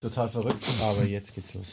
Total verrückt, aber jetzt geht's los.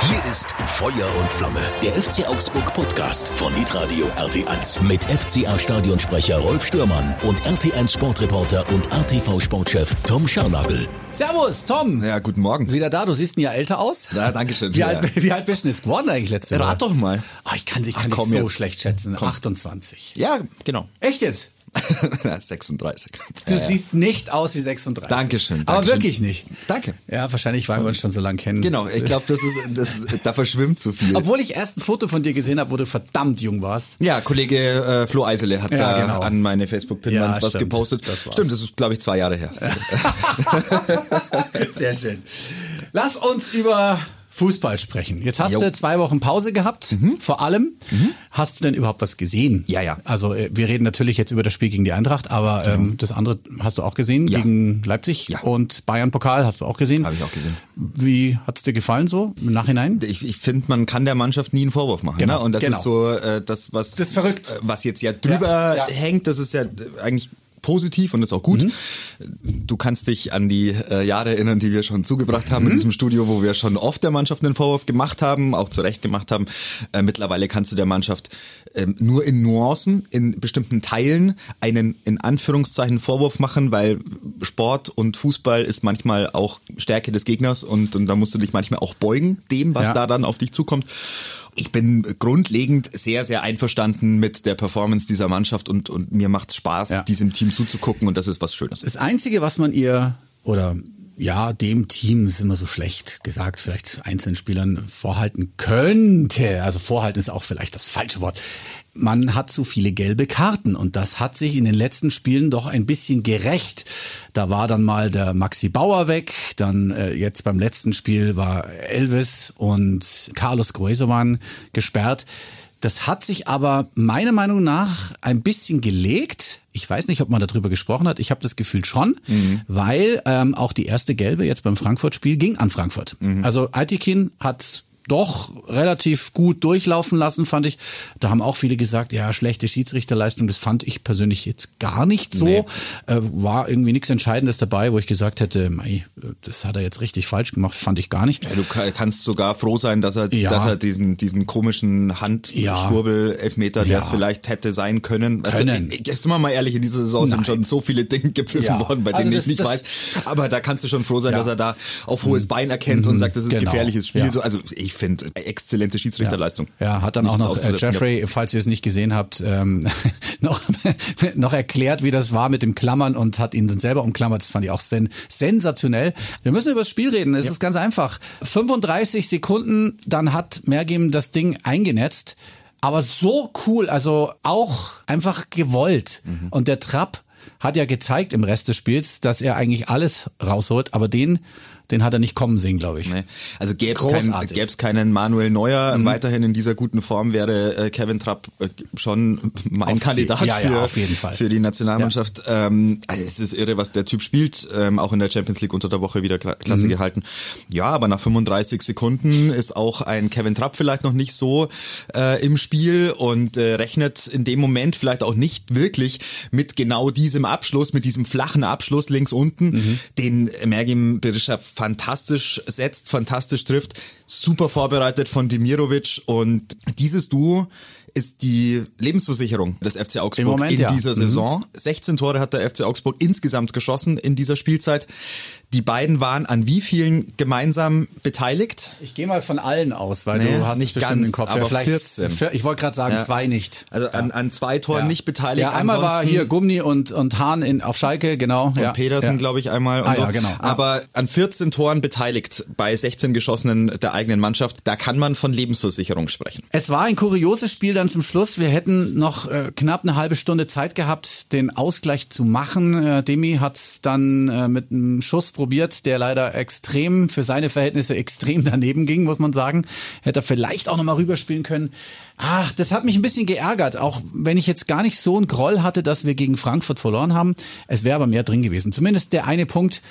Hier ist Feuer und Flamme, der FC Augsburg Podcast von Hitradio RT1 mit FCA Stadionsprecher Rolf Stürmann und RT1 Sportreporter und RTV Sportchef Tom Scharnagel. Servus, Tom. Ja, guten Morgen. Wieder da, du siehst ja älter aus. Ja, danke schön. Wie, Ja. alt, wie alt bist du denn jetzt geworden eigentlich letzte Woche? Rat doch mal. Ah, ich kann dich Ach, komm so jetzt. schlecht schätzen. 28. Ja, genau. Echt jetzt? 36. Du siehst nicht aus wie 36. Dankeschön. Aber Dankeschön. wirklich nicht. Danke. Ja, wahrscheinlich, weil wir uns schon so lange kennen. Genau, ich glaube, das ist, das ist, da verschwimmt zu viel. Obwohl ich erst ein Foto von dir gesehen habe, wo du verdammt jung warst. Ja, Kollege äh, Flo Eisele hat Ja, da genau. an meine Facebook-Pinwand Ja, was stimmt. gepostet. Das war's. stimmt, das ist, glaube ich, zwei Jahre her. Sehr schön. Lass uns über Fußball sprechen. Jetzt hast Jo. du zwei Wochen Pause gehabt, vor allem. Hast du denn überhaupt was gesehen? Ja, ja. Also äh, wir reden natürlich jetzt über das Spiel gegen die Eintracht, aber ähm, das andere hast du auch gesehen, Ja. gegen Leipzig Ja. und Bayern-Pokal hast du auch gesehen. Habe ich auch gesehen. Wie hat's dir gefallen so im Nachhinein? Ich, ich finde, man kann der Mannschaft nie einen Vorwurf machen. Genau, ne? Und das genau. ist so äh, das, was, Das ist verrückt. äh, was jetzt ja drüber ja. hängt, das ist ja eigentlich positiv und ist auch gut. Mhm. Du kannst dich an die äh, Jahre erinnern, die wir schon zugebracht haben Mhm. in diesem Studio, wo wir schon oft der Mannschaft einen Vorwurf gemacht haben, auch zu Recht gemacht haben. Äh, mittlerweile kannst du der Mannschaft ähm, nur in Nuancen, in bestimmten Teilen einen in Anführungszeichen Vorwurf machen, weil Sport und Fußball ist manchmal auch Stärke des Gegners und, und da musst du dich manchmal auch beugen dem, was Ja. da dann auf dich zukommt. Ich bin grundlegend sehr, sehr einverstanden mit der Performance dieser Mannschaft und, und mir macht Spaß, Ja. diesem Team zuzugucken und das ist was Schönes. Das Einzige, was man ihr oder ja, dem Team ist immer so schlecht gesagt, vielleicht einzelnen Spielern vorhalten könnte. Also vorhalten ist auch vielleicht das falsche Wort. Man hat zu viele gelbe Karten und das hat sich in den letzten Spielen doch ein bisschen gerecht. Da war dann mal der Maxi Bauer weg, dann äh, jetzt beim letzten Spiel war Elvis und Carlos Grueso waren gesperrt. Das hat sich aber meiner Meinung nach ein bisschen gelegt. Ich weiß nicht, ob man darüber gesprochen hat. Ich habe das Gefühl schon, weil ähm, auch die erste gelbe jetzt beim Frankfurt-Spiel ging an Frankfurt. Also Aitikin hat doch relativ gut durchlaufen lassen, fand ich. Da haben auch viele gesagt, ja, schlechte Schiedsrichterleistung, das fand ich persönlich jetzt gar nicht so. Nee. Äh, war irgendwie nichts Entscheidendes dabei, wo ich gesagt hätte, mei, das hat er jetzt richtig falsch gemacht, fand ich gar nicht. Ja, du ka- kannst sogar froh sein, dass er, Ja. dass er diesen, diesen komischen Handschwurbel-Elfmeter, der Ja. es vielleicht hätte sein können. Also, Können. äh, Jetzt sind wir mal ehrlich, in dieser Saison Nein. sind schon so viele Dinge gepfiffen worden, bei Also denen das- ich nicht das- weiß. Aber da kannst du schon froh sein, dass er da auf hohes Bein erkennt und sagt, das ist Genau. gefährliches Spiel. So, also ich finde, exzellente Schiedsrichterleistung. Ja, hat dann auch Nichts noch äh, Jeffrey, falls ihr es nicht gesehen habt, ähm, noch, noch erklärt, wie das war mit dem Klammern und hat ihn dann selber umklammert. Das fand ich auch sen sensationell. Wir müssen über das Spiel reden. Es ist ganz einfach. 35 Sekunden, dann hat Mergim das Ding eingenetzt. Aber so cool, also auch einfach gewollt. Mhm. Und der Trapp hat ja gezeigt im Rest des Spiels, dass er eigentlich alles rausholt, aber den, den hat er nicht kommen sehen, glaube ich. Ne? Also gäbe es kein, Großartig. gäb's keinen Manuel Neuer weiterhin in dieser guten Form, wäre äh, Kevin Trapp äh, schon mein Auf Kandidat je- ja, ja, für, auf jeden Fall. für die Nationalmannschaft. Ähm, also es ist irre, was der Typ spielt. Ähm, auch in der Champions League unter der Woche wieder kla- Mhm. klasse gehalten. Ja, aber nach 35 Sekunden ist auch ein Kevin Trapp vielleicht noch nicht so äh, im Spiel und äh, rechnet in dem Moment vielleicht auch nicht wirklich mit genau diesem Abschluss, mit diesem flachen Abschluss links unten, Mhm. den Mergim Berisha fantastisch setzt, fantastisch trifft, super vorbereitet von Demirovic und dieses Duo ist die Lebensversicherung des FC Augsburg Moment, in ja. dieser Mhm. Saison. 16 Tore hat der FC Augsburg insgesamt geschossen in dieser Spielzeit. Die beiden waren an wie vielen gemeinsam beteiligt? Ich gehe mal von allen aus, weil Nee, du hast nicht ganz, im Kopf. aber ja, vielleicht 14. vier- Ich wollte gerade sagen, Ja. zwei nicht. Also an, an zwei Toren Ja. nicht beteiligt. Ja, einmal war Ansonsten- hier Gummi und, und Hahn in, auf Schalke, genau. und ja. Pedersen, glaube ich, einmal. Und Ah, so. ja, genau. Ja. Aber an 14 Toren beteiligt bei 16 geschossenen der eigenen Mannschaft, da kann man von Lebensversicherung sprechen. Es war ein kurioses Spiel dann zum Schluss. Wir hätten noch äh, knapp eine halbe Stunde Zeit gehabt, den Ausgleich zu machen. Äh, Demi hat dann äh, mit einem Schuss probiert, der leider extrem, für seine Verhältnisse extrem daneben ging, muss man sagen. Hätte er vielleicht auch nochmal rüberspielen können. Ach, das hat mich ein bisschen geärgert, auch wenn ich jetzt gar nicht so einen Groll hatte, dass wir gegen Frankfurt verloren haben. Es wäre aber mehr drin gewesen. Zumindest der eine Punkt,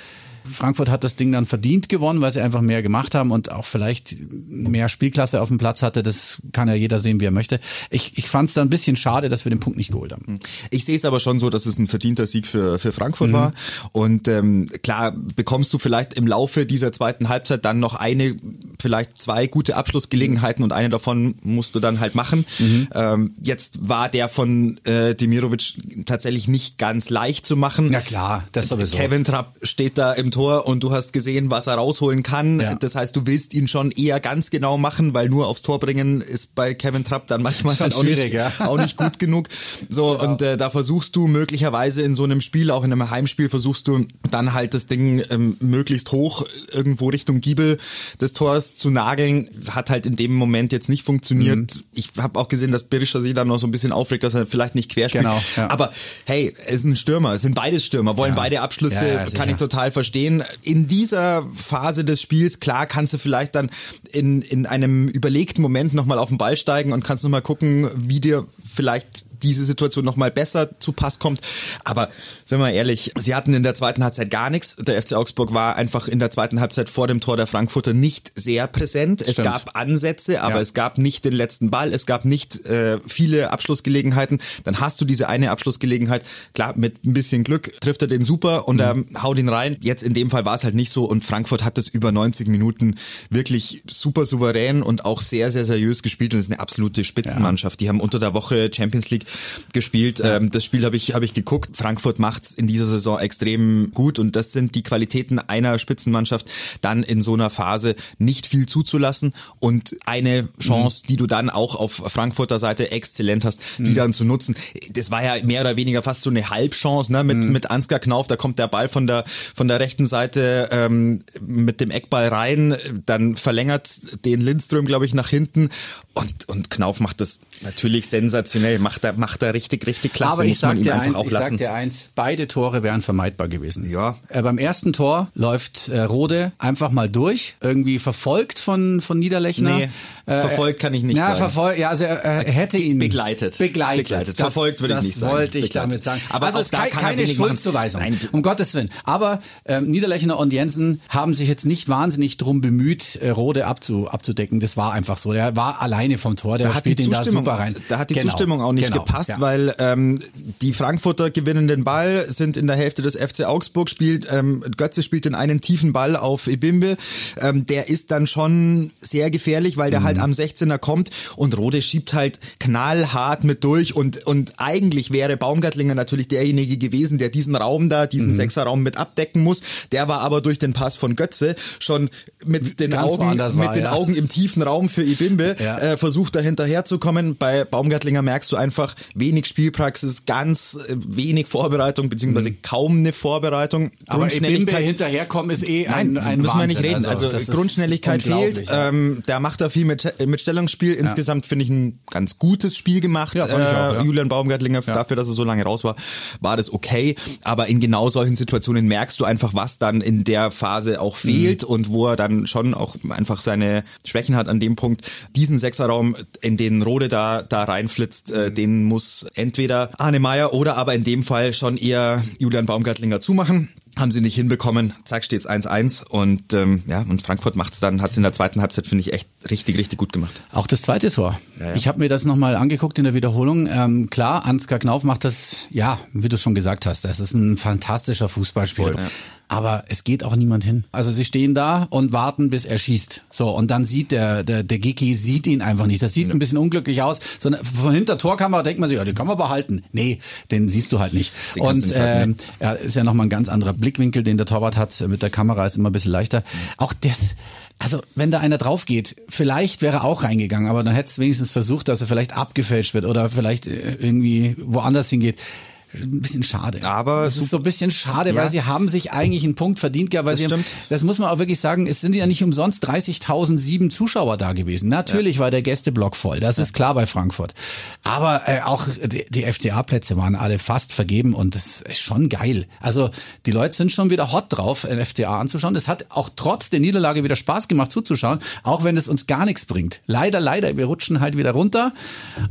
Frankfurt hat das Ding dann verdient gewonnen, weil sie einfach mehr gemacht haben und auch vielleicht mehr Spielklasse auf dem Platz hatte. Das kann ja jeder sehen, wie er möchte. Ich, ich fand es dann ein bisschen schade, dass wir den Punkt nicht geholt haben. Ich sehe es aber schon so, dass es ein verdienter Sieg für, für Frankfurt mhm. war. Und ähm, klar bekommst du vielleicht im Laufe dieser zweiten Halbzeit dann noch eine, vielleicht zwei gute Abschlussgelegenheiten und eine davon musst du dann halt machen. Mhm. Ähm, jetzt war der von äh, Demirovic tatsächlich nicht ganz leicht zu machen. Ja klar, das sowieso. Kevin Trapp steht da im Tor und du hast gesehen, was er rausholen kann. Ja. Das heißt, du willst ihn schon eher ganz genau machen, weil nur aufs Tor bringen ist bei Kevin Trapp dann manchmal dann auch, nicht, ja. auch nicht gut genug. So genau. und äh, da versuchst du möglicherweise in so einem Spiel, auch in einem Heimspiel, versuchst du dann halt das Ding ähm, möglichst hoch irgendwo Richtung Giebel des Tors zu nageln. Hat halt in dem Moment jetzt nicht funktioniert. Mhm. Ich habe auch gesehen, dass Berisha sich dann noch so ein bisschen aufregt, dass er vielleicht nicht quer spielt. Genau, ja. Aber hey, es ist ein Stürmer, es sind beides Stürmer, wollen beide Abschlüsse, kann ich total verstehen. In dieser Phase des Spiels, klar, kannst du vielleicht dann in, in einem überlegten Moment nochmal auf den Ball steigen und kannst nochmal gucken, wie dir vielleicht diese Situation nochmal besser zu Pass kommt. Aber sind wir ehrlich, sie hatten in der zweiten Halbzeit gar nichts. Der FC Augsburg war einfach in der zweiten Halbzeit vor dem Tor der Frankfurter nicht sehr präsent. Es Stimmt. gab Ansätze, aber ja. es gab nicht den letzten Ball, es gab nicht äh, viele Abschlussgelegenheiten. Dann hast du diese eine Abschlussgelegenheit. Klar, mit ein bisschen Glück trifft er den super und mhm. er haut ihn rein. Jetzt in dem Fall war es halt nicht so und Frankfurt hat das über 90 Minuten wirklich super souverän und auch sehr, sehr seriös gespielt und es ist eine absolute Spitzenmannschaft. Ja. Die haben unter der Woche Champions League gespielt. Ähm, das Spiel habe ich, hab ich geguckt. Frankfurt macht's in dieser Saison extrem gut und das sind die Qualitäten einer Spitzenmannschaft, dann in so einer Phase nicht viel zuzulassen und eine Chance, mhm. die du dann auch auf Frankfurter Seite exzellent hast, die mhm. dann zu nutzen. Das war ja mehr oder weniger fast so eine Halbchance ne? mit, mhm. mit Ansgar Knauf. Da kommt der Ball von der, von der rechten Seite ähm, mit dem Eckball rein, dann verlängert den Lindström, glaube ich, nach hinten und, und Knauf macht das natürlich sensationell, macht er, macht er richtig, richtig klasse. Aber ich sag dir eins, ich sag dir eins, beide Tore wären vermeidbar gewesen. Ja. Äh, beim ersten Tor läuft äh, Rode einfach mal durch, irgendwie verfolgt von, von Niederlechner. Nee, äh, verfolgt kann ich nicht ja, sagen. Verfolgt, ja, also er, er hätte ihn begleitet. Begleitet. begleitet. Das, verfolgt würde ich nicht sagen. Das wollte ich begleitet. damit sagen. Aber also es ist keine Schuldzuweisung. Nein. Um Gottes Willen. Aber ähm, Niederlechner und Jensen haben sich jetzt nicht wahnsinnig drum bemüht, äh, Rode abzu, abzudecken. Das war einfach so. Er war allein alleine vom Tor, der da spielt ihn da super rein. Da hat die genau. Zustimmung auch nicht genau. gepasst, ja. weil ähm, die Frankfurter gewinnen den Ball, sind in der Hälfte des FC Augsburg, spielt ähm, Götze spielt den einen tiefen Ball auf Ebimbe. Ähm, der ist dann schon sehr gefährlich, weil der mhm. halt am 16er kommt und Rode schiebt halt knallhart mit durch und, und eigentlich wäre Baumgartlinger natürlich derjenige gewesen, der diesen Raum da, diesen mhm. Sechserraum mit abdecken muss. Der war aber durch den Pass von Götze schon mit den Augen, mit war, den ja. Augen im tiefen Raum für Ibimbe. Ja äh, versucht da hinterherzukommen. Bei Baumgartlinger merkst du einfach wenig Spielpraxis, ganz äh, wenig Vorbereitung, beziehungsweise mhm. kaum eine Vorbereitung. Aber Bimbe hinterherkommen ist eh ein, Nein, ein müssen wir nicht reden. Also, also Grundschnelligkeit fehlt. Ja. Ähm, der macht da viel mit, mit Stellungsspiel. Insgesamt finde ich ein ganz gutes Spiel gemacht. Ja, äh, auch, Julian Baumgartlinger, dafür, dass er so lange raus war, war das okay. Aber in genau solchen Situationen merkst du einfach, was dann in der Phase auch fehlt mhm. und wo er dann schon auch einfach seine Schwächen hat an dem Punkt. Diesen Sechserraum, in den Rode da, da reinflitzt, äh, den muss entweder Arne Meyer oder aber in dem Fall schon eher Julian Baumgartlinger zumachen haben sie nicht hinbekommen. Zack, steht's 1-1 und ähm, ja, und Frankfurt macht's dann, hat's in der zweiten Halbzeit finde ich echt richtig, richtig gut gemacht. Auch das zweite Tor. Ja, ja. Ich habe mir das nochmal angeguckt in der Wiederholung. Ähm, klar, Ansgar Knauf macht das, ja, wie du schon gesagt hast, das ist ein fantastischer Fußballspieler. Voll, ja aber es geht auch niemand hin. Also sie stehen da und warten, bis er schießt. So, und dann sieht der, der, der Giki sieht ihn einfach nicht. Das sieht ein bisschen unglücklich aus. So, von hinter Torkamera denkt man sich, ja, den kann man behalten. Nee, den siehst du halt nicht. Den und äh, ja, ist ja nochmal ein ganz anderer Blickwinkel, den der Torwart hat. Mit der Kamera ist immer ein bisschen leichter. Auch das, also wenn da einer drauf geht, vielleicht wäre er auch reingegangen, aber dann hätte es wenigstens versucht, dass er vielleicht abgefälscht wird oder vielleicht äh, irgendwie woanders hingeht ein bisschen schade. Aber es ist so ein bisschen schade, ja. weil sie haben sich eigentlich einen Punkt verdient gehabt, weil das sie stimmt. Haben, das muss man auch wirklich sagen, es sind ja nicht umsonst 30.007 Zuschauer da gewesen. Natürlich ja. war der Gästeblock voll, das ja. ist klar bei Frankfurt. Aber äh, auch die, die FCA-Plätze waren alle fast vergeben und das ist schon geil. Also die Leute sind schon wieder hot drauf, ein FCA anzuschauen. Es hat auch trotz der Niederlage wieder Spaß gemacht zuzuschauen, auch wenn es uns gar nichts bringt. Leider, leider, wir rutschen halt wieder runter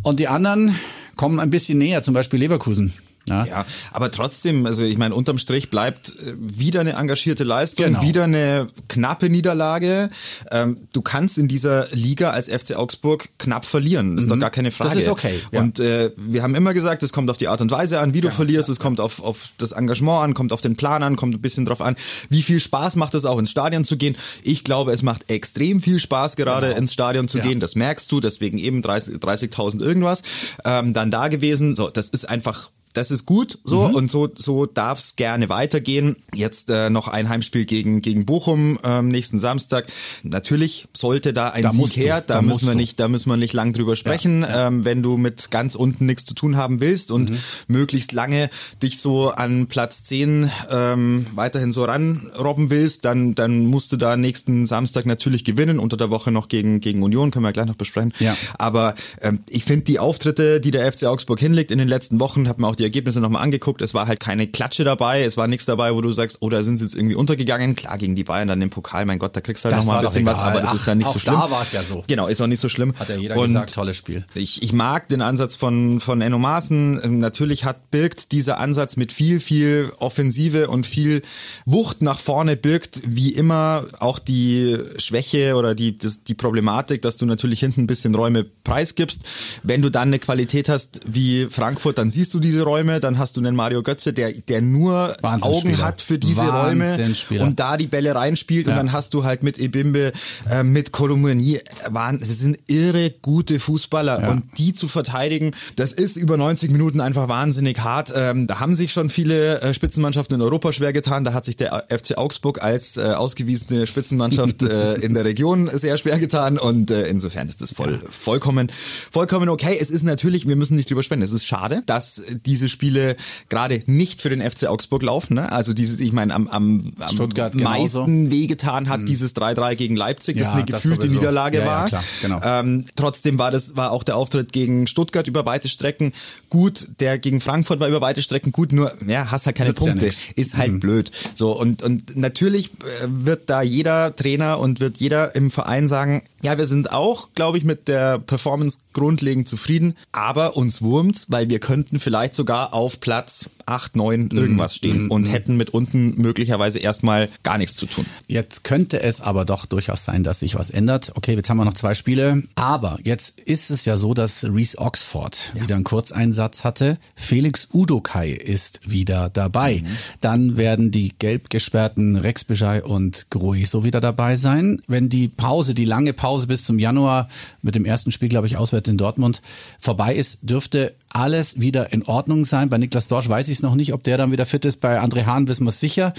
und die anderen kommen ein bisschen näher, zum Beispiel Leverkusen. Ja. Ja, aber trotzdem, also ich meine, unterm Strich bleibt äh, wieder eine engagierte Leistung, Genau. wieder eine knappe Niederlage. Ähm, du kannst in dieser Liga als FC Augsburg knapp verlieren, ist doch gar keine Frage. Mhm. ist okay, ja. Und äh, wir haben immer gesagt, es kommt auf die Art und Weise an, wie du verlierst, es kommt auf, auf das Engagement an, kommt auf den Plan an, kommt ein bisschen drauf an, wie viel Spaß macht es auch ins Stadion zu gehen. Ich glaube, es macht extrem viel Spaß gerade Genau. ins Stadion zu Ja. gehen, das merkst du, deswegen eben 30 30.000 irgendwas, ähm, dann da gewesen. So, das ist einfach das ist gut so Mhm. und so so darf's gerne weitergehen. Jetzt äh, noch ein Heimspiel gegen gegen Bochum ähm, nächsten Samstag. Natürlich sollte da ein Da Sieg du, her. Da, da müssen wir du. nicht, da müssen wir nicht lang drüber sprechen. Ähm, wenn du mit ganz unten nichts zu tun haben willst und Mhm. möglichst lange dich so an Platz 10 ähm, weiterhin so ranrobben willst, dann dann musst du da nächsten Samstag natürlich gewinnen. Unter der Woche noch gegen gegen Union können wir gleich noch besprechen. Ja. Aber ähm, ich finde die Auftritte, die der FC Augsburg hinlegt in den letzten Wochen, habe mir auch die Ergebnisse nochmal angeguckt. Es war halt keine Klatsche dabei, es war nichts dabei, wo du sagst, oh, da sind sie jetzt irgendwie untergegangen. Klar, gegen die Bayern dann im Pokal, mein Gott, da kriegst du halt nochmal ein war bisschen was, aber das Ach, ist dann nicht auch so schlimm. da war's ja so. Genau, ist auch nicht so schlimm. Hat ja jeder Und gesagt, tolles Spiel. ich, ich mag den Ansatz von, von Enno Maaßen. Ähm, Natürlich hat birgt dieser Ansatz mit viel, viel Offensive und viel Wucht nach vorne birgt, wie immer auch die Schwäche oder die, das, die Problematik, dass du natürlich hinten ein bisschen Räume preisgibst. Wenn du dann eine Qualität hast wie Frankfurt, dann siehst du diese Räume, dann hast du einen Mario Götze, der, der nur Augen hat für diese Räume und da die Bälle reinspielt und Ja. dann hast du halt mit Ebimbe, äh, mit Kolomouani, waren, das sind irre gute Fußballer Ja. und die zu verteidigen, das ist über 90 Minuten einfach wahnsinnig hart. Ähm, da haben sich schon viele äh, Spitzenmannschaften in Europa schwer getan. Da hat sich der FC Augsburg als äh, ausgewiesene Spitzenmannschaft äh, in der Region sehr schwer getan und äh, insofern ist das voll, vollkommen, vollkommen okay. Es ist natürlich, wir müssen nicht drüber sprechen, es ist schade, dass diese Spiele gerade nicht für den FC Augsburg laufen. Ne? Also dieses, ich meine, am, am, am Stuttgart genauso. meisten wehgetan hat dieses 3-3 gegen Leipzig, das Ja, eine das gefühlte sowieso. Niederlage Ja, ja, war. klar, genau. Ähm, trotzdem war das war auch der Auftritt gegen Stuttgart über weite Strecken gut, der gegen Frankfurt war über weite Strecken gut, nur ja, hast halt keine Nützt ja Punkte, ist halt blöd. So und und natürlich äh, wird da jeder Trainer und wird jeder im Verein sagen, ja, wir sind auch, glaube ich, mit der Performance grundlegend zufrieden, aber uns wurmt's, weil wir könnten vielleicht sogar auf Platz 8, 9 irgendwas stehen und hätten mit unten möglicherweise erstmal gar nichts zu tun. Jetzt könnte es aber doch durchaus sein, dass sich was ändert. Okay, jetzt haben wir noch zwei Spiele. Aber jetzt ist es ja so, dass Reese Oxford wieder einen Kurzeinsatz hatte. Felix Udokai ist wieder dabei. Dann werden die gelb gesperrten Rex Bijay und Grueso wieder dabei sein. Wenn die Pause, die lange Pause bis zum Januar mit dem ersten Spiel, glaube ich, auswärts in Dortmund vorbei ist, dürfte alles wieder in Ordnung sein. Bei Niklas Dorsch weiß ich es noch nicht, ob der dann wieder fit ist. Bei André Hahn wissen wir es sicher,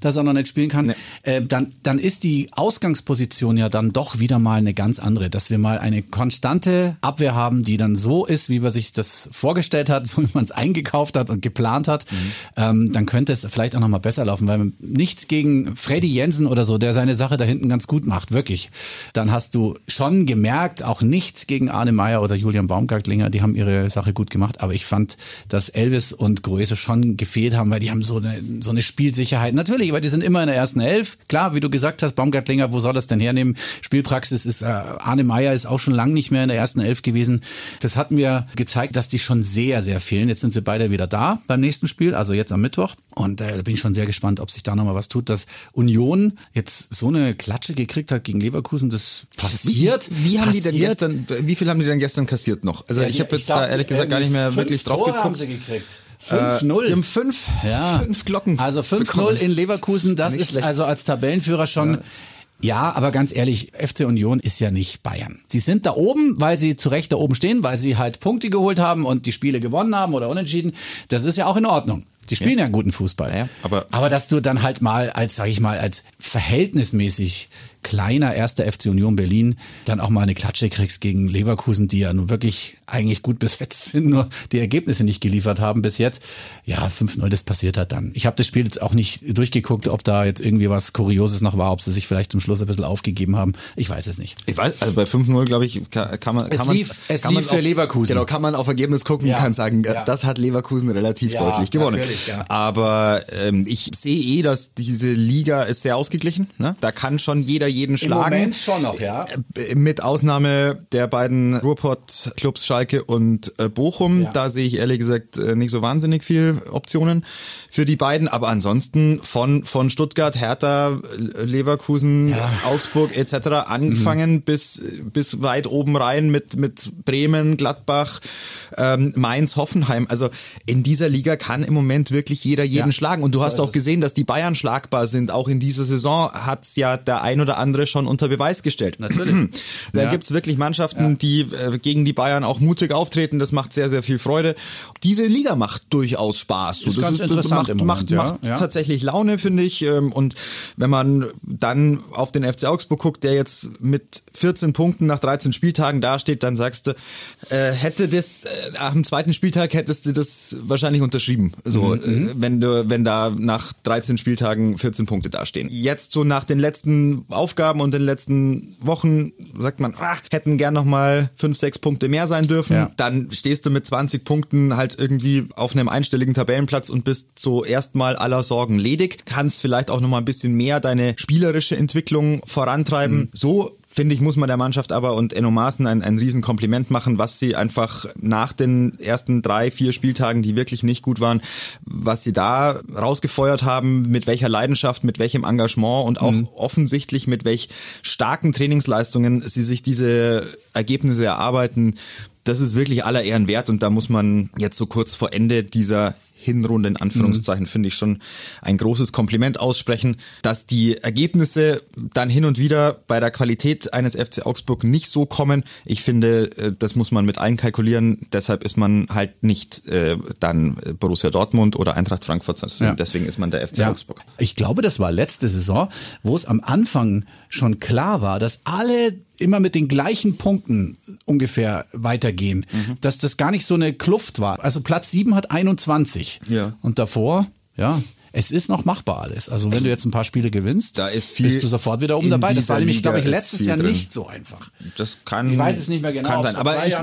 dass er noch nicht spielen kann. Äh, dann, dann ist die Ausgangsposition ja dann doch wieder mal eine ganz andere, dass wir mal eine konstante Abwehr haben, die dann so ist, wie man sich das vorgestellt hat, so wie man es eingekauft hat und geplant hat. Ähm, dann könnte es vielleicht auch noch mal besser laufen, weil nichts gegen Freddy Jensen oder so, der seine Sache da hinten ganz gut macht, wirklich. Dann hast du schon gemerkt, auch nichts gegen Arne Meyer oder Julian Baumgartlinger, die haben ihre Sache gut gemacht, aber ich fand, dass Elvis und Grueso schon gefehlt haben, weil die haben so eine, so eine Spielsicherheit. Natürlich, weil die sind immer in der ersten Elf. Klar, wie du gesagt hast, Baumgartlinger, wo soll das denn hernehmen? Spielpraxis ist, äh, Arne Meyer ist auch schon lang nicht mehr in der ersten Elf gewesen. Das hat mir gezeigt, dass die schon sehr, sehr fehlen. Jetzt sind sie beide wieder da beim nächsten Spiel, also jetzt am Mittwoch. Und äh, da bin ich schon sehr gespannt, ob sich da nochmal was tut, dass Union jetzt so eine Klatsche gekriegt hat gegen Leverkusen. Das passiert. Wie, wie haben die denn passiert. gestern, wie viel haben die denn gestern kassiert noch? Also ich habe jetzt glaub, da ehrlich gesagt gar nicht mehr ähm, wirklich drauf Tore haben geguckt. sie gekriegt. Äh, 5-0. Die haben fünf, Ja. fünf Glocken. Also 5-0 bekommen. in Leverkusen, das Nicht ist schlecht. also als Tabellenführer schon. Ja. aber ganz ehrlich, FC Union ist ja nicht Bayern. Sie sind da oben, weil sie zu Recht da oben stehen, weil sie halt Punkte geholt haben und die Spiele gewonnen haben oder unentschieden. Das ist ja auch in Ordnung. Die spielen ja, guten Fußball. Ja, aber- aber dass du dann halt mal als, sag ich mal, als verhältnismäßig kleiner erster FC Union Berlin dann auch mal eine Klatsche kriegst gegen Leverkusen, die ja nun wirklich eigentlich gut besetzt sind, nur die Ergebnisse nicht geliefert haben bis jetzt. Ja, 5-0, das passiert halt dann. Ich habe das Spiel jetzt auch nicht durchgeguckt, ob da jetzt irgendwie was Kurioses noch war, ob sie sich vielleicht zum Schluss ein bisschen aufgegeben haben. Ich weiß es nicht. Ich weiß, also bei 5-0, glaube ich, kann, kann man. Es kann lief- es kann lief man für Leverkusen. Genau, kann man auf Ergebnis gucken Ja, und kann sagen, ja. das hat Leverkusen relativ Ja, deutlich gewonnen. ja. Aber ähm, ich sehe eh, dass diese Liga ist sehr ausgeglichen. Ne? Da kann schon jeder jeden jeden schlagen. Moment schon noch, ja. Äh, mit Ausnahme der beiden Ruhrpott-Clubs Schalke und äh, Bochum. Ja. Da sehe ich ehrlich gesagt äh, nicht so wahnsinnig viel Optionen für die beiden. Aber ansonsten von, von Stuttgart, Hertha, Leverkusen, Augsburg etc. angefangen Mhm. bis, bis weit oben rein mit, mit Bremen, Gladbach, ähm, Mainz, Hoffenheim. Also in dieser Liga kann im Moment wirklich jeder jeden Ja. schlagen. Und du hast auch es. gesehen, dass die Bayern schlagbar sind. Auch in dieser Saison hat's ja der ein oder andere schon unter Beweis gestellt. Natürlich. Da Ja. gibt's wirklich Mannschaften, die äh, gegen die Bayern auch mutig auftreten. Das macht sehr, sehr viel Freude. Diese Liga macht durchaus Spaß. So, Ist das ganz interessant macht, Moment, macht, ja, macht ja. tatsächlich Laune, finde ich. Ähm, Und wenn man dann auf den FC Augsburg guckt, der jetzt mit 14 Punkten nach 13 Spieltagen dasteht, dann sagst du, äh, hätte das äh, dem zweiten Spieltag hättest du das wahrscheinlich unterschrieben. So, Mhm, äh, wenn du, wenn da nach 13 Spieltagen 14 Punkte dastehen. Jetzt so nach den letzten Aufgaben und den letzten Wochen sagt man, ah, hätten gern noch mal 5, 6 Punkte mehr sein dürfen. Ja. Dann stehst du mit 20 Punkten halt irgendwie auf einem einstelligen Tabellenplatz und bist so erstmal aller Sorgen ledig. Kannst vielleicht auch noch mal ein bisschen mehr deine spielerische Entwicklung vorantreiben. So finde ich, muss man der Mannschaft aber und Enno Maaßen ein, ein Riesenkompliment machen, was sie einfach nach den ersten drei, vier Spieltagen, die wirklich nicht gut waren, was sie da rausgefeuert haben, mit welcher Leidenschaft, mit welchem Engagement und auch offensichtlich mit welch starken Trainingsleistungen sie sich diese Ergebnisse erarbeiten. Das ist wirklich aller Ehren wert und da muss man jetzt so kurz vor Ende dieser Hinrunde in Anführungszeichen finde ich schon ein großes Kompliment aussprechen, dass die Ergebnisse dann hin und wieder bei der Qualität eines FC Augsburg nicht so kommen. Ich finde, äh, das muss man mit einkalkulieren. Deshalb ist man halt nicht äh, dann Borussia Dortmund oder Eintracht Frankfurt, sondern Ja. deswegen ist man der FC Ja. Augsburg. Ich glaube, das war letzte Saison, wo es am Anfang schon klar war, dass alle immer mit den gleichen Punkten ungefähr weitergehen, Mhm. dass das gar nicht so eine Kluft war. Also Platz 7 hat 21 Ja. und davor, ja, es ist noch machbar alles. Also wenn du jetzt ein paar Spiele gewinnst, Da ist viel bist du sofort wieder oben dabei. Das war nämlich, glaube ich, letztes Jahr drin. nicht so einfach. Das kann. Ich weiß es nicht mehr genau, Kann sein. Aber ich,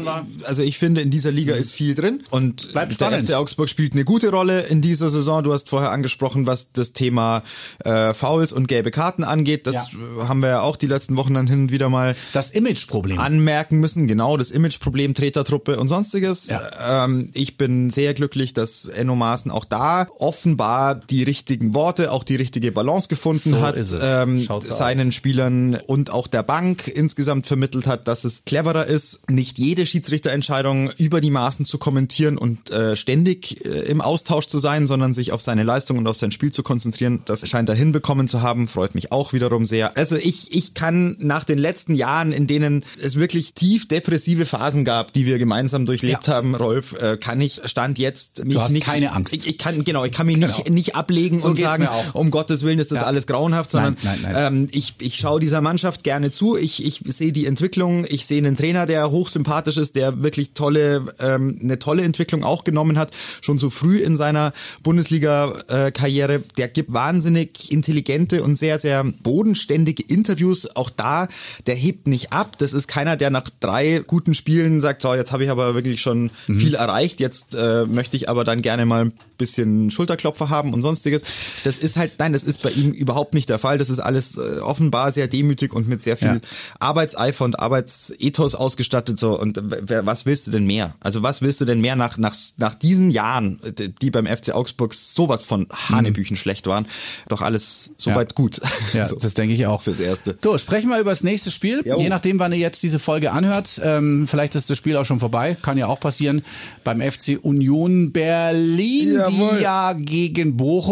also ich finde, in dieser Liga ist viel drin und Bleibt der spannend. FC Augsburg spielt eine gute Rolle in dieser Saison. Du hast vorher angesprochen, was das Thema äh, Fouls und gelbe Karten angeht. Das Ja. haben wir ja auch die letzten Wochen dann hin und wieder mal Das Imageproblem. anmerken müssen. Genau, das Imageproblem, Tretertruppe und sonstiges. Ja. Ähm, ich bin sehr glücklich, dass Enno Maaßen auch da offenbar die richtigen Worte, auch die richtige Balance gefunden So hat, ähm, seinen Spielern und auch der Bank insgesamt vermittelt hat, dass es cleverer ist, nicht jede Schiedsrichterentscheidung über die Maßen zu kommentieren und äh, ständig äh, im Austausch zu sein, sondern sich auf seine Leistung und auf sein Spiel zu konzentrieren. Das scheint er hinbekommen zu haben, freut mich auch wiederum sehr. Also ich, ich kann nach den letzten Jahren, in denen es wirklich tief depressive Phasen gab, die wir gemeinsam durchlebt Ja. haben, Rolf, äh, kann ich Stand jetzt mich hast nicht, keine Angst. Ich, ich kann genau, ich kann mich nicht, Genau. nicht ablegen So und sagen, um Gottes Willen ist das Ja. alles grauenhaft, sondern Nein, nein, nein. Ähm, ich, ich schaue dieser Mannschaft gerne zu. Ich, ich sehe die Entwicklung. Ich sehe einen Trainer, der hochsympathisch ist, der wirklich tolle, ähm, eine tolle Entwicklung auch genommen hat, schon so früh in seiner Bundesliga-Karriere. Der gibt wahnsinnig intelligente und sehr, sehr bodenständige Interviews. Auch da, der hebt nicht ab. Das ist keiner, der nach drei guten Spielen sagt, so, jetzt habe ich aber wirklich schon Mhm. viel erreicht. Jetzt äh, möchte ich aber dann gerne mal ein bisschen Schulterklopfer haben und sonstiges. Das ist halt, nein, das ist bei ihm überhaupt nicht der Fall. Das ist alles äh, offenbar sehr demütig und mit sehr viel Ja. Arbeitseifer und Arbeitsethos ausgestattet. So und was willst du denn mehr? Also was willst du denn mehr nach nach nach diesen Jahren, äh, die beim FC Augsburg sowas von Hanebüchen schlecht waren, doch alles soweit gut. Ja, so, das denke ich auch. fürs Erste. So, sprechen wir über das nächste Spiel. Jo. Je nachdem, wann ihr jetzt diese Folge anhört. Ähm, vielleicht ist das Spiel auch schon vorbei. Kann ja auch passieren. Beim FC Union Berlin, Jawohl. die ja gegen Bochum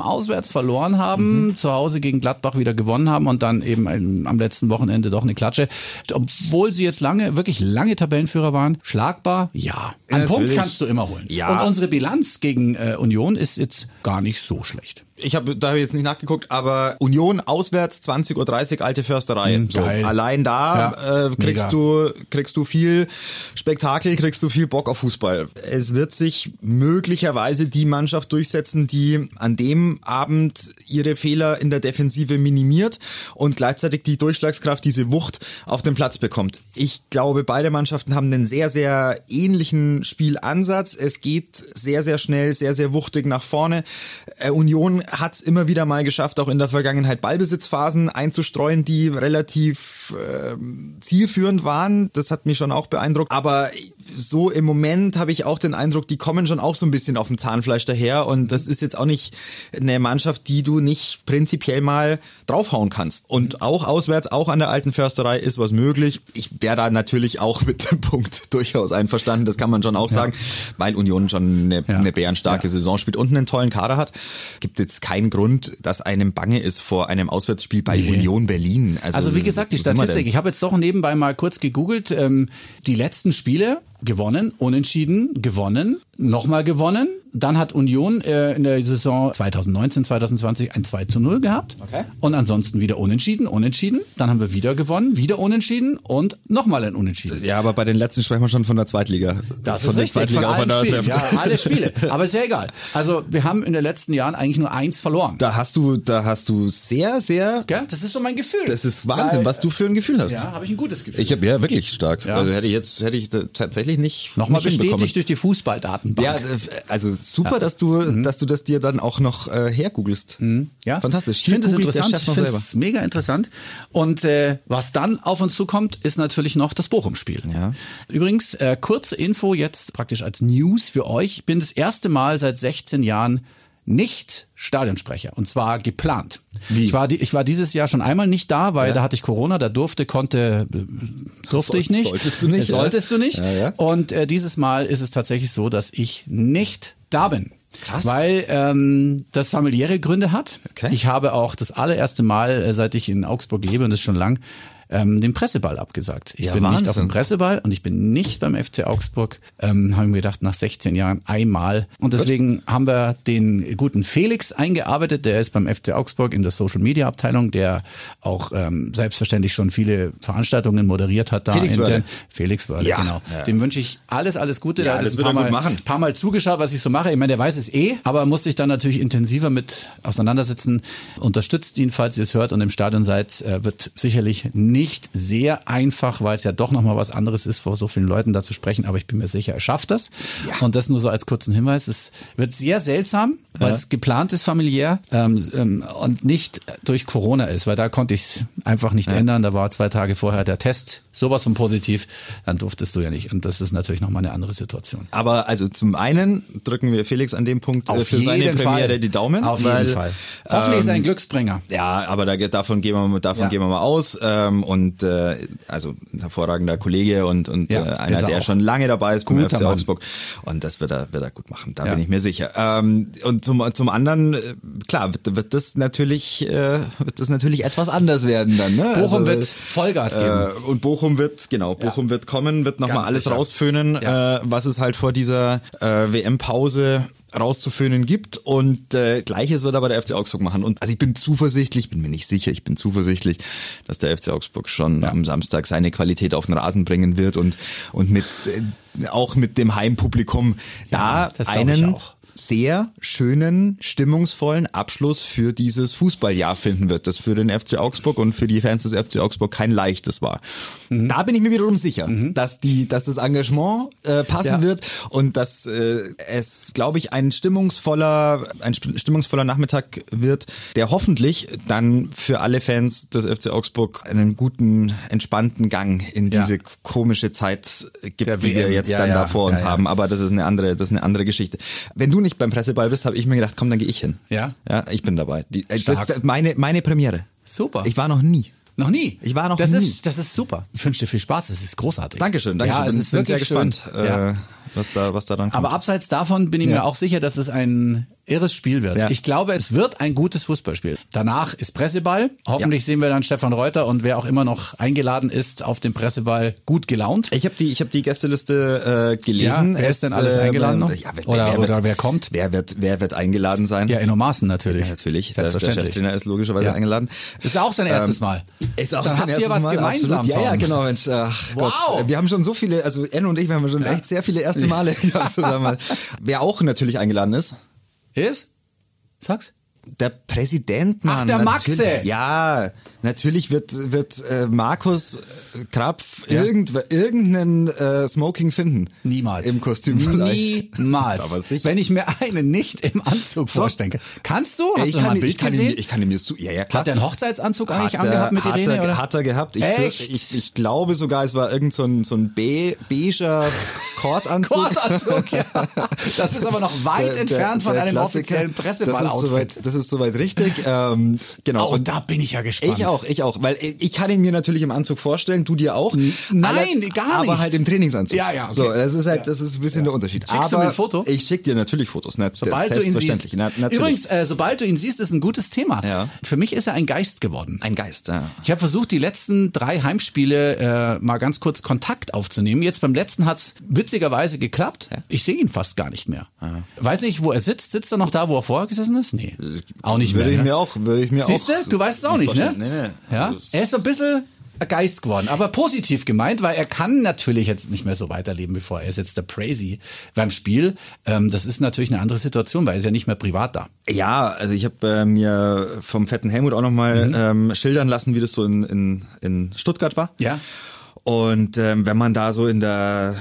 auswärts verloren haben, Mhm. zu Hause gegen Gladbach wieder gewonnen haben und dann eben am letzten Wochenende doch eine Klatsche. Obwohl sie jetzt lange, wirklich lange Tabellenführer waren. Schlagbar? Ja. Einen Punkt kannst du immer holen. Ja. Und unsere Bilanz gegen äh, Union ist jetzt gar nicht so schlecht. Ich habe da hab ich jetzt nicht nachgeguckt, aber Union auswärts 20:30 Uhr alte Försterei. Mhm, so, allein da Ja, äh, kriegst mega. du kriegst du viel Spektakel, kriegst du viel Bock auf Fußball. Es wird sich möglicherweise die Mannschaft durchsetzen, die an dem Abend ihre Fehler in der Defensive minimiert und gleichzeitig die Durchschlagskraft, diese Wucht auf den Platz bekommt. Ich glaube, beide Mannschaften haben einen sehr sehr ähnlichen Spielansatz. Es geht sehr sehr schnell, sehr sehr wuchtig nach vorne. Äh, Union hat es immer wieder mal geschafft, auch in der Vergangenheit Ballbesitzphasen einzustreuen, die relativ äh, zielführend waren. Das hat mich schon auch beeindruckt. Aber so im Moment habe ich auch den Eindruck, die kommen schon auch so ein bisschen auf dem Zahnfleisch daher. Und das ist jetzt auch nicht eine Mannschaft, die du nicht prinzipiell mal draufhauen kannst. Und auch auswärts, auch an der alten Försterei ist was möglich. Ich wäre da natürlich auch mit dem Punkt durchaus einverstanden. Das kann man schon auch sagen, weil Union schon eine, Ja. eine bärenstarke Ja. Saison spielt und einen tollen Kader hat. Gibt jetzt keinen Grund, dass einem bange ist vor einem Auswärtsspiel bei Union Berlin. Also wie gesagt, die Statistik, ich habe jetzt doch nebenbei mal kurz gegoogelt, ähm, die letzten Spiele gewonnen, unentschieden, gewonnen, nochmal gewonnen. Dann hat Union äh, in der Saison 2019, 2020 ein 2 zu 0 gehabt. Okay. Und ansonsten wieder unentschieden, unentschieden. Dann haben wir wieder gewonnen, wieder unentschieden und nochmal ein Unentschieden. Ja, aber bei den letzten sprechen wir schon von der Zweitliga. Das von ist der richtig, von allen Spielen. Ja, alle Spiele. Aber ist ja egal. Also wir haben in den letzten Jahren eigentlich nur eins verloren. Da hast du, da hast du sehr, sehr. Gell? Das ist so mein Gefühl. Das ist Wahnsinn, Weil, was du für ein Gefühl hast. Ja, habe ich ein gutes Gefühl. Ich habe ja wirklich stark. Ja. Also hätte ich jetzt hätte ich tatsächlich nicht Nochmal nicht bestätigt durch die Fußballdatenbank. Ja, äh, also super, dass du, dass du das dir dann auch noch äh, hergoogelst. Ja, fantastisch. Ich finde es interessant. Ich finde es mega interessant. Und äh, was dann auf uns zukommt, ist natürlich noch das Bochum-Spiel. Ja. Übrigens, äh, kurze Info jetzt praktisch als News für euch. Ich bin das erste Mal seit 16 Jahren nicht Stadionsprecher und zwar geplant. Wie? Ich war, die, ich war dieses Jahr schon einmal nicht da, weil da hatte ich Corona, da durfte, konnte, äh, durfte ich nicht. Solltest du nicht, Äh, ja. Solltest du nicht. Ja, ja. Und äh, dieses Mal ist es tatsächlich so, dass ich nicht da bin. Krass. Weil ähm, das familiäre Gründe hat. Okay. Ich habe auch das allererste Mal, äh, seit ich in Augsburg lebe, und das ist schon lang, ähm, den Presseball abgesagt. Ich Ja, bin nicht Wahnsinn. auf dem Presseball und ich bin nicht beim FC Augsburg. Ähm, haben wir gedacht, nach 16 Jahren einmal. Und deswegen haben wir den guten Felix eingearbeitet. Der ist beim FC Augsburg in der Social Media Abteilung, der auch ähm, selbstverständlich schon viele Veranstaltungen moderiert hat da. Felix Wörle. Felix Wörle, Ja. genau. Ja. Dem wünsche ich alles, alles Gute. Ja, das wird ein er paar gut Mal, machen. paar Mal zugeschaut, was ich so mache. Ich meine, der weiß es eh, aber musste ich dann natürlich intensiver mit auseinandersetzen. Unterstützt ihn, falls ihr es hört und im Stadion seid. Äh, Wird sicherlich nicht sehr einfach, weil es ja doch nochmal was anderes ist, vor so vielen Leuten da zu sprechen. Aber ich bin mir sicher, er schafft das. Und das nur so als kurzen Hinweis. Es wird sehr seltsam, weil es geplant ist familiär ähm, ähm, und nicht durch Corona ist, weil da konnte ich es einfach nicht ändern. Da war zwei Tage vorher der Test sowas von positiv, dann durftest du ja nicht. Und das ist natürlich nochmal eine andere Situation. Aber also zum einen drücken wir Felix an dem Punkt äh, für seine Premiere die Daumen. Auf weil, jeden Fall. Hoffentlich ist er ein ähm, Glücksbringer. Ja, aber da, davon gehen wir mal- davon Ja. gehen wir mal aus. Ähm, und äh, also ein hervorragender Kollege und und Ja, äh, einer, er der auch. schon lange dabei ist beim FC. Augsburg. Und das wird er wird er gut machen. Da Ja. bin ich mir sicher. Ähm, und zum zum anderen äh, klar wird, wird das natürlich äh, wird das natürlich etwas anders werden dann. Ne? Bochum Also, wird Vollgas geben. Äh, und Bochum wird, genau, Bochum wird kommen, wird nochmal alles sicher. rausföhnen, Ja. äh, was es halt vor dieser äh, WM-Pause rauszuföhnen gibt. Und äh, gleiches wird aber der FC Augsburg machen. Und also ich bin zuversichtlich, bin mir nicht sicher, ich bin zuversichtlich, dass der FC Augsburg schon am Samstag seine Qualität auf den Rasen bringen wird und und mit äh, auch mit dem Heimpublikum da glaub ich einen auch. Sehr schönen, stimmungsvollen Abschluss für dieses Fußballjahr finden wird, das für den FC Augsburg und für die Fans des FC Augsburg kein leichtes war. Mhm. Da bin ich mir wiederum sicher, dass die, dass das Engagement äh, passen Ja. wird und dass äh, es, glaube ich, ein stimmungsvoller, ein stimmungsvoller Nachmittag wird, der hoffentlich dann für alle Fans des FC Augsburg einen guten, entspannten Gang in Ja. diese komische Zeit gibt, Der die wir jetzt Ja, dann ja. da vor uns Ja, ja. haben. Aber das ist eine andere, das ist eine andere Geschichte. Wenn du nicht beim Presseball bist, habe ich mir gedacht, komm, dann gehe ich hin. Ja? Ja, ich bin dabei. Die, äh, das ist meine, meine Premiere. Super. Ich war noch nie. Noch nie. Ich war noch das nie. Ist, das ist super. Ich wünsche dir viel Spaß. Das ist großartig. Dankeschön, Dankeschön. Ja, es bin, ist bin wirklich sehr gespannt, schön. Ja. äh, was da, was da dann kommt. Aber abseits davon bin ich Ja. mir auch sicher, dass es ein irres Spiel wird. Ja. Ich glaube, es wird ein gutes Fußballspiel. Danach ist Presseball. Hoffentlich sehen wir dann Stefan Reuter und wer auch immer noch eingeladen ist auf dem Presseball gut gelaunt. ich habe die, ich habe die Gästeliste äh, gelesen. Ja, wer ist denn alles eingeladen noch? Ja, wer, Oder- wer oder wird, wer kommt? Wer wird, wer wird eingeladen sein? Ja, enormaßen natürlich. Ja, natürlich. Der, der Selbstverständlich. Cheftrainer ist logischerweise Ja. eingeladen. Ist auch sein erstes Mal. Ist auch Dann sein habt ihr erstes was Mal, gemeinsam, absolut. Ja, ja, genau, Mensch. Ach Wow. Gott. Wir haben schon so viele, also Enno und ich, wir haben schon echt sehr viele erste Male zusammen. Wer auch natürlich eingeladen ist, Ist? Sag's. der Präsident, Mann. Ach, der Maxe. natürlich. Ja, Natürlich wird, wird äh, Markus Krapf ja. irgend, irgendeinen äh, Smoking finden. Niemals. Im Kostüm vielleicht. Niemals. Aber sicher. Wenn ich mir einen nicht im Anzug vorstelle. Kannst du? Hast ich du kann, mal ein Bild ich kann gesehen? Ihn, ich kann ihn mir so, ja, ja, klar. Hat er einen Hochzeitsanzug eigentlich hat angehabt mit hat Irene? Er, oder? Hat er gehabt. Ich, Echt? ich, ich glaube sogar, es war irgend so ein, so ein be, beiger Kordanzug. Kordanzug, ja. Das ist aber noch weit Der- entfernt der- von der einem Klassiker. offiziellen Das ist Presseball-Outfit. soweit, das ist soweit richtig. Ähm, genau. Oh, da bin ich ja gespannt. Ich auch, ich auch, weil ich ich kann ihn mir natürlich im Anzug vorstellen, du dir auch. nein, Aller- gar Aber nicht. halt im Trainingsanzug. Ja, ja, okay. So, das ist halt, das ist ein bisschen der Unterschied. Schickst du aber mir ein Foto? Ich schick dir natürlich Fotos, ne? Sobald du ihn selbstverständlich. siehst. Na, natürlich. Übrigens, äh, sobald du ihn siehst, ist ein gutes Thema. Ja. Für mich ist er ein Geist geworden. ein Geist, ja. Ich habe versucht, die letzten drei Heimspiele äh, mal ganz kurz Kontakt aufzunehmen. Jetzt beim letzten hat's witzigerweise geklappt. Ich sehe ihn fast gar nicht mehr. Weiß nicht, wo er sitzt. Sitzt er noch da, wo er vorher gesessen ist? Nee. Auch nicht Würde mehr. ich ne? mir auch, würde ich mir Siehst du? auch. Du weißt es auch nicht, ne? vorstellen. Nee, Ja? Also, Er ist so ein bisschen ein Geist geworden, aber positiv gemeint, weil er kann natürlich jetzt nicht mehr so weiterleben wie vorher. Er ist jetzt der Crazy beim Spiel. Ähm, das ist natürlich eine andere Situation, weil er ist ja nicht mehr privat da. Ja, also ich habe äh, mir vom fetten Helmut auch nochmal Mhm. ähm, schildern lassen, wie das so in, in, in Stuttgart war. Ja. Und ähm, wenn man da so in der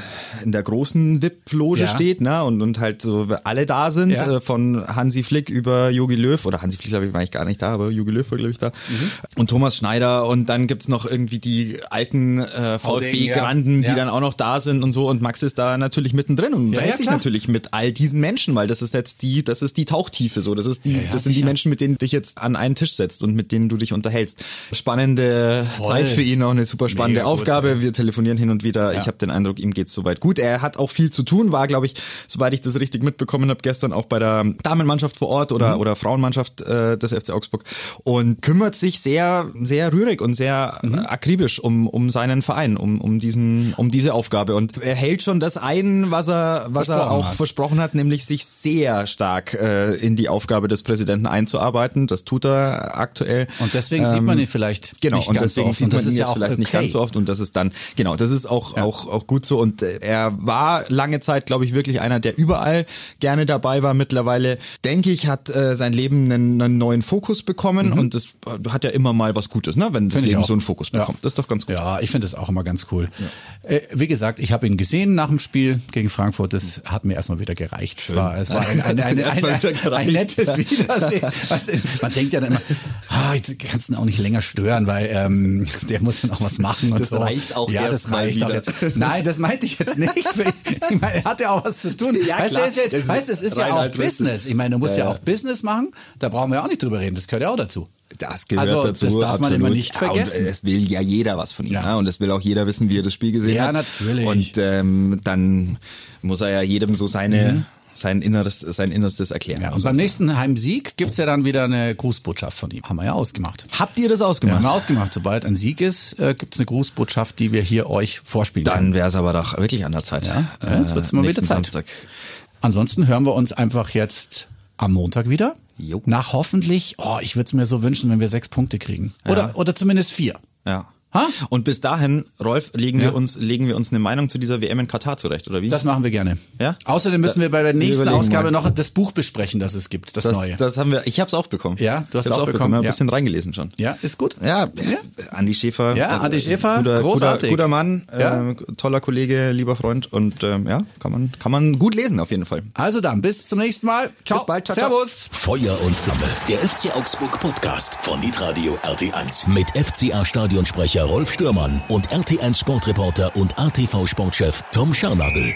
in der großen VIP-Loge Ja. steht, ne, und, und halt so alle da sind, Ja. äh, von Hansi Flick über Jogi Löw, oder Hansi Flick, glaube ich, war ich gar nicht da, aber Jogi Löw war, glaube ich, da. Mhm. Und Thomas Schneider und dann gibt's noch irgendwie die alten äh, VfB-Granden, ja. die dann auch noch da sind und so. Und Max ist da natürlich mittendrin und Ja, hält sich natürlich mit all diesen Menschen, weil das ist jetzt die, das ist die Tauchtiefe so. Das ist die, das sind die. Menschen, mit denen du dich jetzt an einen Tisch setzt und mit denen du dich unterhältst. Spannende Voll. Zeit für ihn, auch eine super spannende Mega gut, Aufgabe. Wir telefonieren hin und wieder. Ich habe den Eindruck, ihm geht's soweit gut. Er hat auch viel zu tun, war, glaube ich, soweit ich das richtig mitbekommen habe, gestern auch bei der Damenmannschaft vor Ort oder, Mhm. oder Frauenmannschaft äh, des FC Augsburg und kümmert sich sehr, sehr rührig und sehr Mhm. akribisch um, um seinen Verein, um, um diesen, um diese Aufgabe. Und er hält schon das ein, was er, was er auch hat. versprochen hat, nämlich sich sehr stark äh, in die Aufgabe des Präsidenten einzuarbeiten. Das tut er aktuell. Und deswegen sieht man ihn vielleicht Genau, nicht und ganz so deswegen oft. sieht man ihn ja jetzt auch vielleicht nicht okay. ganz so oft und das ist dann, genau, das ist auch, auch, auch gut so und äh, er war lange Zeit, glaube ich, wirklich einer, der überall gerne dabei war. Mittlerweile, denke ich, hat äh, sein Leben einen, einen neuen Fokus bekommen und das hat ja immer mal was Gutes, ne, wenn das Finde ich Leben so einen Fokus Ja. bekommt. Das ist doch ganz gut. Ja, ich finde das auch immer ganz cool. Äh, wie gesagt, ich habe ihn gesehen nach dem Spiel gegen Frankfurt. Das hat mir erstmal wieder gereicht. Es war, es war ein, ein, ein, ein, ein, nettes Wiedersehen. Weißt man denkt ja dann immer, ah, jetzt kannst du ihn auch nicht länger stören, weil ähm, der muss ja noch was machen und Das so. reicht auch Ja, das reicht wieder. jetzt. Nein, das meinte ich jetzt nicht. Ich meine, er hat ja auch was zu tun. Ja, weißt du, es ist, weißt, ist ja auch. Business. Ich meine, du musst ja, Ja, ja. auch Business machen. Da brauchen wir auch nicht drüber reden. Das gehört ja auch dazu. Das gehört Also, dazu. das darf man absolut. immer nicht Ja, vergessen. Und es will ja jeder was von ihm. Ja. Ja. Und es will auch jeder wissen, wie er das Spiel gesehen Ja, hat. natürlich. Und ähm, dann muss er ja jedem so seine, Mhm. Sein Inneres, sein Innerstes erklären. Ja, und beim nächsten Heimsieg gibt's ja dann wieder eine Grußbotschaft von ihm. Haben wir ja ausgemacht. Habt ihr das Ja, ausgemacht? haben wir ausgemacht. Sobald ein Sieg ist, äh, gibt's eine Grußbotschaft, die wir hier euch vorspielen können. Dann wäre es aber doch wirklich an der Zeit. Ja, ja, jetzt wird's mal wieder Zeit. Samstag. Ansonsten hören wir uns einfach jetzt am Montag wieder. Jo. Nach hoffentlich, oh, ich würde es mir so wünschen, wenn wir sechs Punkte kriegen. Oder, oder zumindest vier. Ja. Ha? Und bis dahin, Rolf, legen Ja. wir uns, legen wir uns eine Meinung zu dieser WM in Katar zurecht, oder wie? Das machen wir gerne. Ja? Außerdem müssen Da- wir bei der nächsten Ausgabe mal. noch das Buch besprechen, das es gibt, das, das, neue. das haben wir, ich habe es auch bekommen. Ja, du hast ich hab's auch bekommen, Ein ja. bisschen reingelesen schon. ja, ist gut. Ja, äh, Andi Schäfer. Ja, äh, Andi Schäfer, guter, großartig. Guter, guter Mann, Ja. äh, toller Kollege, lieber Freund und ähm, ja, kann man, kann man gut lesen auf jeden Fall. Also dann, bis zum nächsten Mal. Ciao. Bis bald. Ciao, ciao. Servus. Feuer und Flamme. Der FC Augsburg Podcast von Hitradio RT1 mit FCA Stadionsprecher Rolf Stürmann und RT1 Sportreporter und ATV Sportchef Tom Scharnagel.